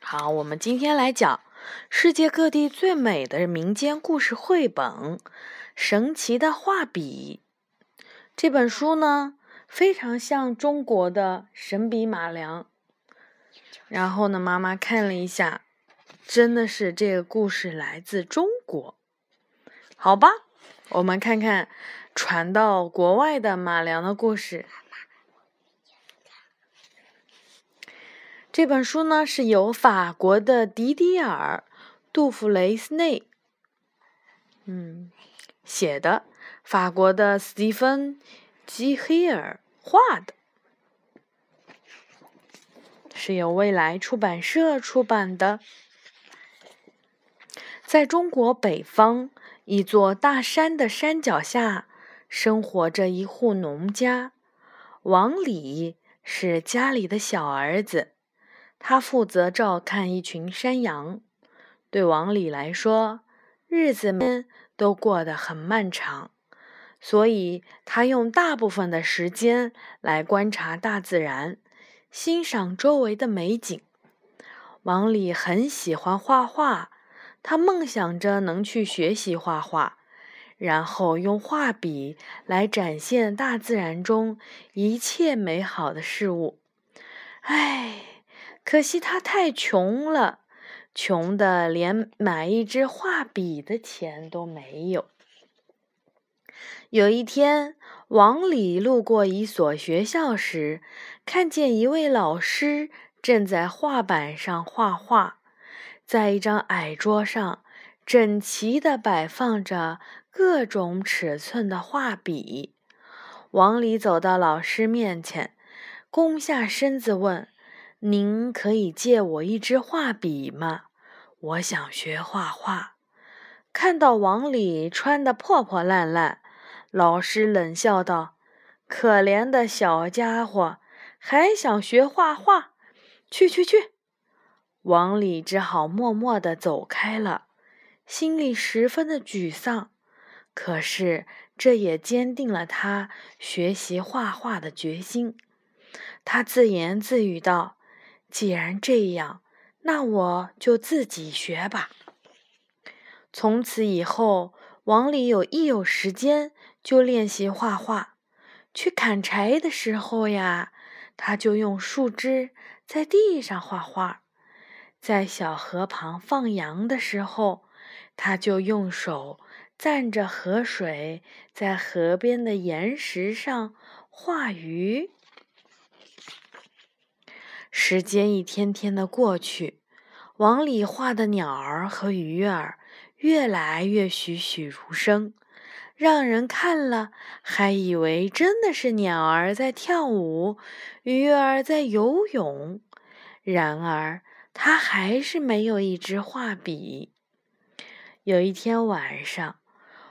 好，我们今天来讲世界各地最美的民间故事绘本《神奇的画笔》。这本书呢，非常像中国的神笔马良。然后呢，妈妈看了一下，真的是这个故事来自中国。好吧，我们看看传到国外的马良的故事。这本书呢是由法国的迪迪尔·杜弗雷斯内，嗯，写的，法国的斯蒂芬·基黑尔画的，是由未来出版社出版的。在中国北方一座大山的山脚下，生活着一户农家，王李是家里的小儿子。他负责照看一群山羊。对王李来说，日子们都过得很漫长，所以他用大部分的时间来观察大自然，欣赏周围的美景。王李很喜欢画画，他梦想着能去学习画画，然后用画笔来展现大自然中一切美好的事物。唉。可惜他太穷了，穷的连买一支画笔的钱都没有。有一天，王里路过一所学校时，看见一位老师正在画板上画画，在一张矮桌上整齐地摆放着各种尺寸的画笔。王里走到老师面前，弓下身子问。您可以借我一支画笔吗？我想学画画。看到王里穿的破破烂烂，老师冷笑道：“可怜的小家伙，还想学画画？去去去！”王里只好默默地走开了，心里十分的沮丧。可是这也坚定了他学习画画的决心。他自言自语道。既然这样，那我就自己学吧。从此以后，王里有一有时间就练习画画。去砍柴的时候呀，他就用树枝在地上画画；在小河旁放羊的时候，他就用手蘸着河水，在河边的岩石上画鱼。时间一天天的过去，王里画的鸟儿和鱼儿越来越栩栩如生，让人看了还以为真的是鸟儿在跳舞，鱼儿在游泳。然而，他还是没有一支画笔。有一天晚上，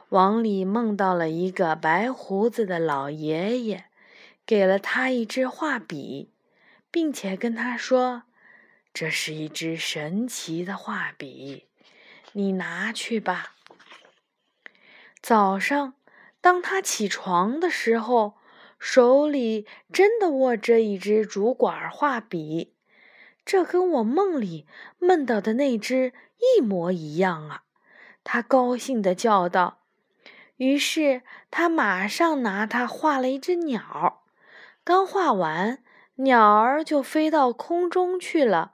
王里梦到了一个白胡子的老爷爷，给了他一支画笔。并且跟他说：“这是一支神奇的画笔，你拿去吧。”早上，当他起床的时候，手里真的握着一支竹管画笔，这跟我梦里梦到的那只一模一样啊！他高兴地叫道。于是他马上拿它画了一只鸟，刚画完。鸟儿就飞到空中去了，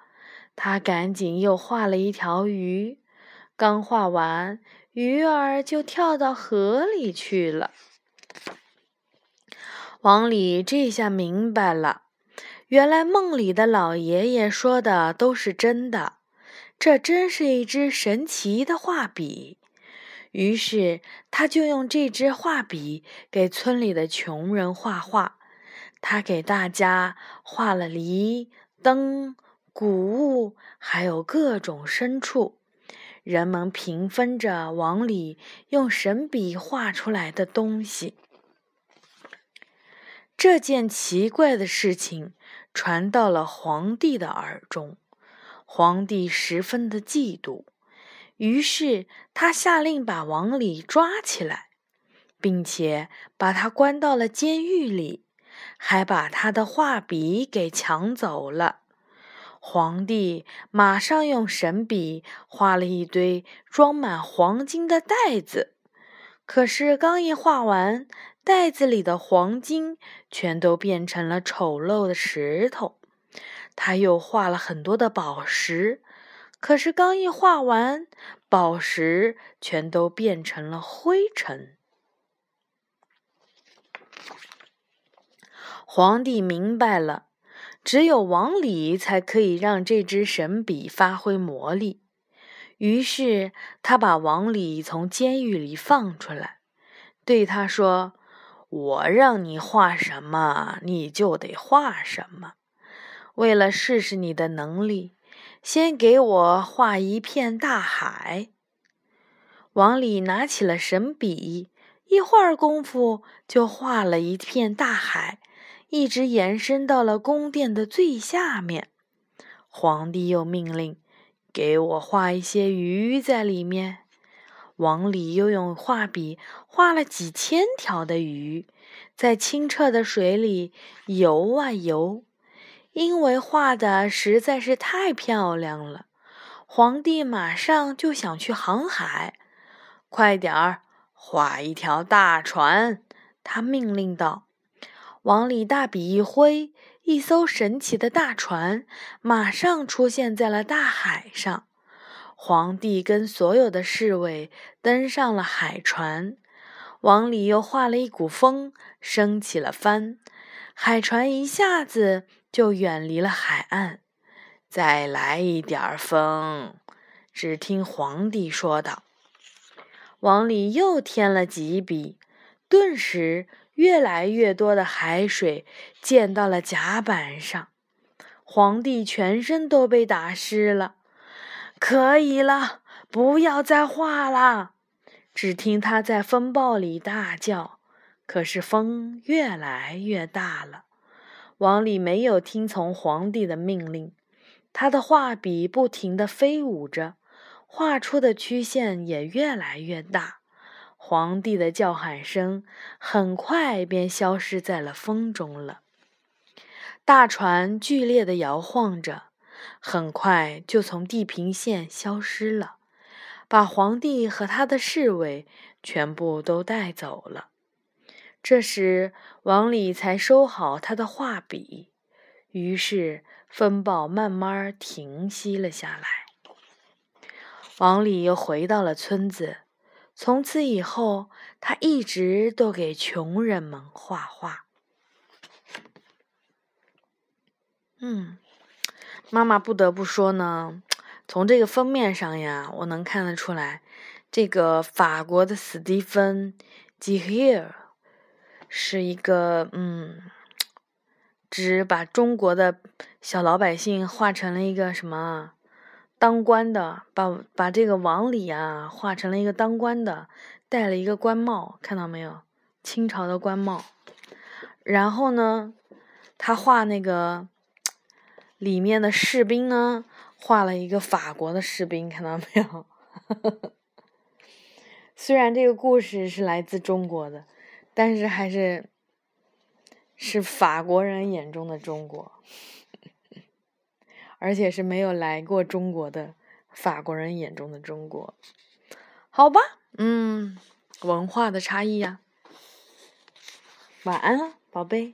他赶紧又画了一条鱼，刚画完，鱼儿就跳到河里去了。王里这下明白了，原来梦里的老爷爷说的都是真的，这真是一支神奇的画笔。于是他就用这支画笔给村里的穷人画画。他给大家画了梨、灯、谷物，还有各种牲畜。人们平分着王里用神笔画出来的东西。这件奇怪的事情传到了皇帝的耳中，皇帝十分的嫉妒，于是他下令把王里抓起来，并且把他关到了监狱里。还把他的画笔给抢走了。皇帝马上用神笔画了一堆装满黄金的袋子，可是刚一画完，袋子里的黄金全都变成了丑陋的石头。他又画了很多的宝石，可是刚一画完，宝石全都变成了灰尘。皇帝明白了，只有王里才可以让这支神笔发挥魔力。于是他把王里从监狱里放出来，对他说：“我让你画什么，你就得画什么。为了试试你的能力，先给我画一片大海。”王里拿起了神笔，一会儿功夫就画了一片大海。一直延伸到了宫殿的最下面。皇帝又命令：“给我画一些鱼在里面。”王里又用画笔画了几千条的鱼，在清澈的水里游啊游。因为画的实在是太漂亮了，皇帝马上就想去航海。快点儿画一条大船！他命令道。王里大笔一挥，一艘神奇的大船马上出现在了大海上。皇帝跟所有的侍卫登上了海船。王里又画了一股风，升起了帆，海船一下子就远离了海岸。再来一点风，只听皇帝说道。王里又添了几笔，顿时。越来越多的海水溅到了甲板上，皇帝全身都被打湿了。可以了，不要再画了！只听他在风暴里大叫。可是风越来越大了，王里没有听从皇帝的命令，他的画笔不停地飞舞着，画出的曲线也越来越大。皇帝的叫喊声很快便消失在了风中了。大船剧烈的摇晃着，很快就从地平线消失了，把皇帝和他的侍卫全部都带走了。这时，王里才收好他的画笔，于是风暴慢慢停息了下来。王里又回到了村子。从此以后，他一直都给穷人们画画。嗯，妈妈不得不说呢，从这个封面上呀，我能看得出来，这个法国的斯蒂芬·吉希尔是一个嗯，只把中国的小老百姓画成了一个什么？当官的把把这个王里啊画成了一个当官的，戴了一个官帽，看到没有？清朝的官帽。然后呢，他画那个里面的士兵呢，画了一个法国的士兵，看到没有？虽然这个故事是来自中国的，但是还是是法国人眼中的中国。而且是没有来过中国的法国人眼中的中国，好吧，嗯，文化的差异呀。晚安了，宝贝。